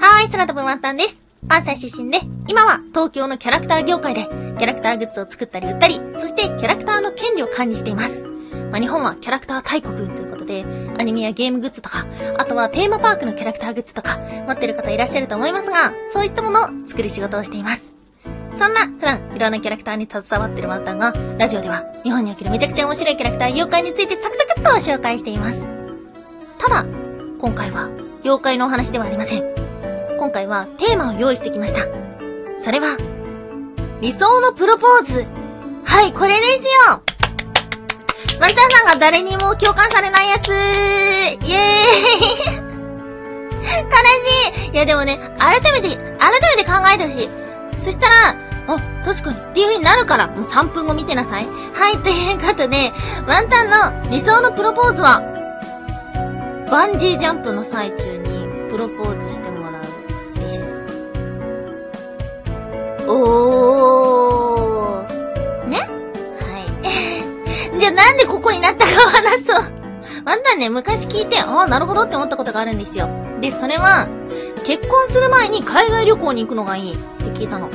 はーい、空飛ぶワンタンです。関西出身で、今は東京のキャラクター業界で、キャラクターグッズを作ったり売ったり、そしてキャラクターの権利を管理しています。まあ、日本はキャラクター大国ということで、アニメやゲームグッズとか、あとはテーマパークのキャラクターグッズとか、持ってる方いらっしゃると思いますが、そういったものを作る仕事をしています。そんな、普段、いろんなキャラクターに携わってるワンタンが、ラジオでは、日本におけるめちゃくちゃ面白いキャラクター妖怪についてサクサクっと紹介しています。ただ、今回は、妖怪のお話ではありません。今回はテーマを用意してきました。それは、理想のプロポーズ。はい、これですよワンタンさんが誰にも共感されないやつイエーイ悲しいいやでもね、改めて、改めて考えてほしい。そしたら、あ、確かにっていう風になるから、もう3分後見てなさい。はい、ということで、ワンタンの理想のプロポーズは、バンジージャンプの最中にプロポーズしてもらうです。おー。ね？はい。じゃあなんでここになったかを話そう。ワンタンね、昔聞いて、ああ、なるほどって思ったことがあるんですよ。で、それは、結婚する前に海外旅行に行くのがいいって聞いたの。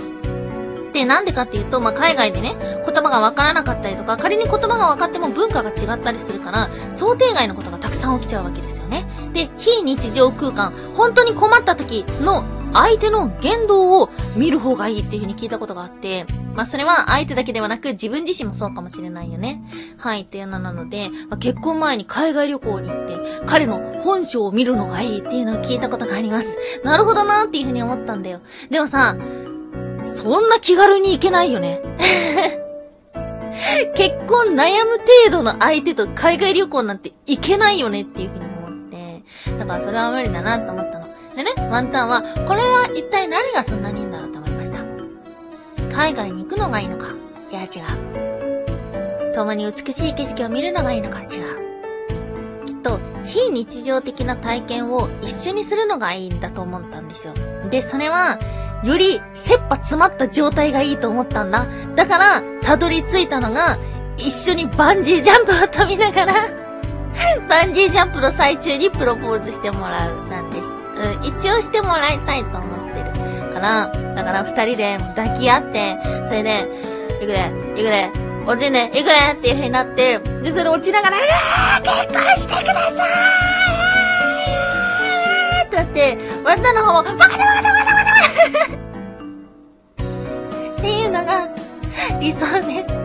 で、なんでかっていうと、まあ、海外でね、言葉がわからなかったりとか、仮に言葉が分かっても文化が違ったりするから、想定外のことがたくさん起きちゃうわけですね。で、非日常空間、本当に困った時の相手の言動を見る方がいいっていう風に聞いたことがあって、まあ、それは相手だけではなく自分自身もそうかもしれないよね。はい、っていうのなので、まあ、結婚前に海外旅行に行って、彼の本性を見るのがいいっていうのを聞いたことがあります。なるほどなーっていう風に思ったんだよ。でもさ、そんな気軽に行けないよね。結婚悩む程度の相手と海外旅行なんて行けないよねっていう風に、だからそれは無理だなと思ったの。でね、ワンタンは、これは一体何がそんなにいいんだろうと思いました。海外に行くのがいいのか？いや、違う。共に美しい景色を見るのがいいのか？違う。きっと、非日常的な体験を一緒にするのがいいんだと思ったんですよ。で、それは、より切羽詰まった状態がいいと思ったんだ。だから、たどり着いたのが、一緒にバンジージャンプを飛びながら、バンジージャンプの最中にプロポーズしてもらう、なんです。うん、一応してもらいたいと思ってる。から、だから二人で抱き合って、それで、行くで、行くで、落ちんね、行くでっていう風になって、で、それで落ちながら、うわー結婚してくださいってなって、ワンタの方も、バカだバカだバカだバカだっていうのが理想です。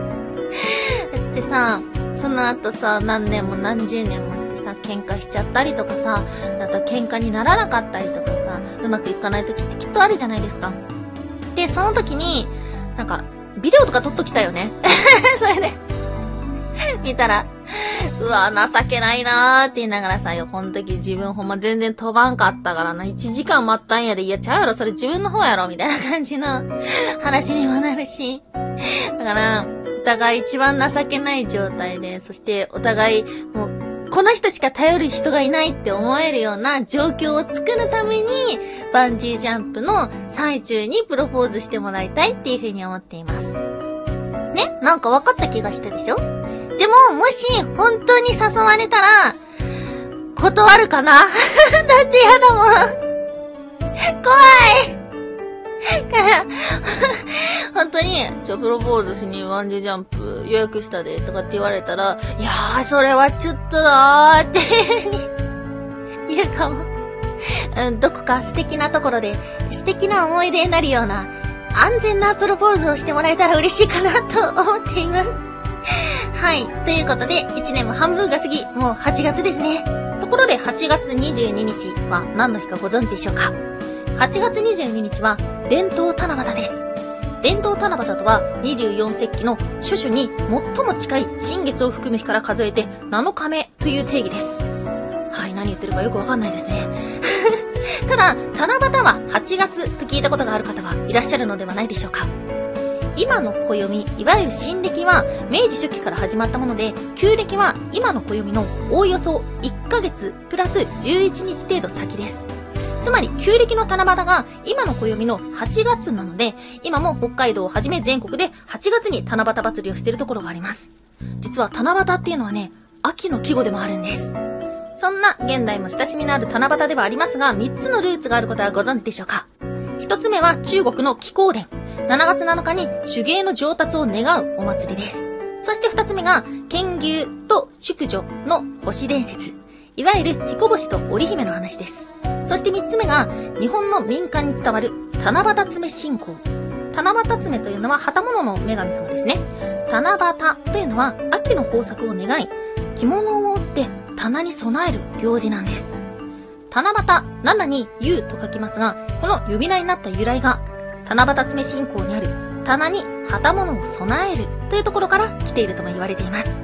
だってさ、その後さ、何年も何十年もしてさ、喧嘩しちゃったりとかさ、あと喧嘩にならなかったりとかさ、うまくいかない時ってきっとあるじゃないですか。で、その時に、なんか、ビデオとか撮っときたよね。それで、見たら、うわ、情けないなーって言いながらさ、よ、この時自分ほんま全然飛ばんかったからな、1時間待ったんやで、いや、ちゃうやろ、それ自分の方やろ、みたいな感じの話にもなるし。だから、互い一番情けない状態で、そしてお互い、もう、この人しか頼る人がいないって思えるような状況を作るために、バンジージャンプの最中にプロポーズしてもらいたいっていうふうに思っています。ね？なんか分かった気がしたでしょ？でも、もし、本当に誘われたら、断るかな？だってやだもん。怖いから、に、ちょ、プロポーズしにワンジージャンプ予約したで、とかって言われたら、いやー、それはちょっとなーって 言うかも。う、どこか素敵なところで、素敵な思い出になるような、安全なプロポーズをしてもらえたら嬉しいかなと思っています。はい。ということで、1年も半分が過ぎ、もう8月ですね。ところで8月22日は何の日かご存知でしょうか ?8 月22日は伝統七夕です。伝統七夕とは24節気の諸々に最も近い新月を含む日から数えて7日目という定義です。はい、何言ってるかよくわかんないですね。ただ、七夕は8月と聞いたことがある方はいらっしゃるのではないでしょうか。今の暦、いわゆる新暦は明治初期から始まったもので、旧暦は今の暦のおおよそ1ヶ月プラス11日程度先です。つまり、旧暦の七夕が今の暦の8月なので、今も北海道をはじめ全国で8月に七夕祭りをしているところがあります。実は七夕っていうのはね、秋の季語でもあるんです。そんな現代も親しみのある七夕ではありますが、3つのルーツがあることはご存知でしょうか？1つ目は中国の気候伝。7月7日に手芸の上達を願うお祭りです。そして2つ目が、剣牛と淑女の星伝説。いわゆる彦星と織姫の話です。そして3つ目が、日本の民間に伝わる七夕爪信仰。七夕爪というのは旗物の女神様ですね。七夕というのは秋の豊作を願い、着物を折って棚に備える行事なんです。七夕、七に夕と書きますが、この呼び名になった由来が、七夕爪信仰にある棚に旗物を備えるというところから来ているとも言われています。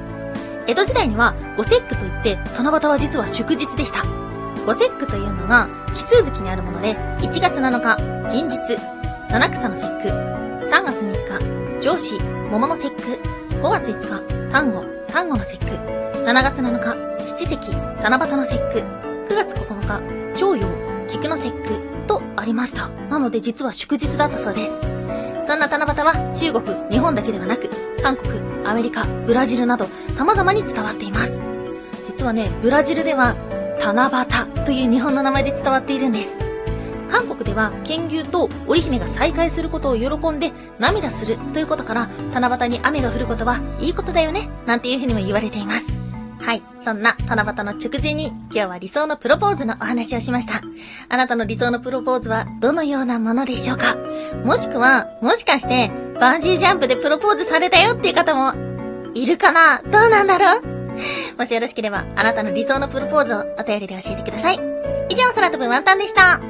江戸時代には五節句といって七夕は実は祝日でした。五節句というのが奇数月にあるもので、1月7日、人日、七草の節句、3月3日、上司、桃の節句、5月5日、単語、単語の節句、7月7日、七石、七夕の節句、9月9日、徴用、菊の節句とありました。なので実は祝日だったそうです。そんな七夕は中国、日本だけではなく、韓国、アメリカ、ブラジルなど様々に伝わっています。実はね、ブラジルでは、七夕という日本の名前で伝わっているんです。韓国では、剣牛と織姫が再会することを喜んで涙するということから、七夕に雨が降ることはいいことだよね、なんていうふうにも言われています。はい。そんな七夕の直前に今日は理想のプロポーズのお話をしました。あなたの理想のプロポーズはどのようなものでしょうか？もしくは、もしかしてバンジージャンプでプロポーズされたよっていう方もいるかな？どうなんだろう？もしよろしければあなたの理想のプロポーズをお便りで教えてください。以上、空飛ぶワンタンでした。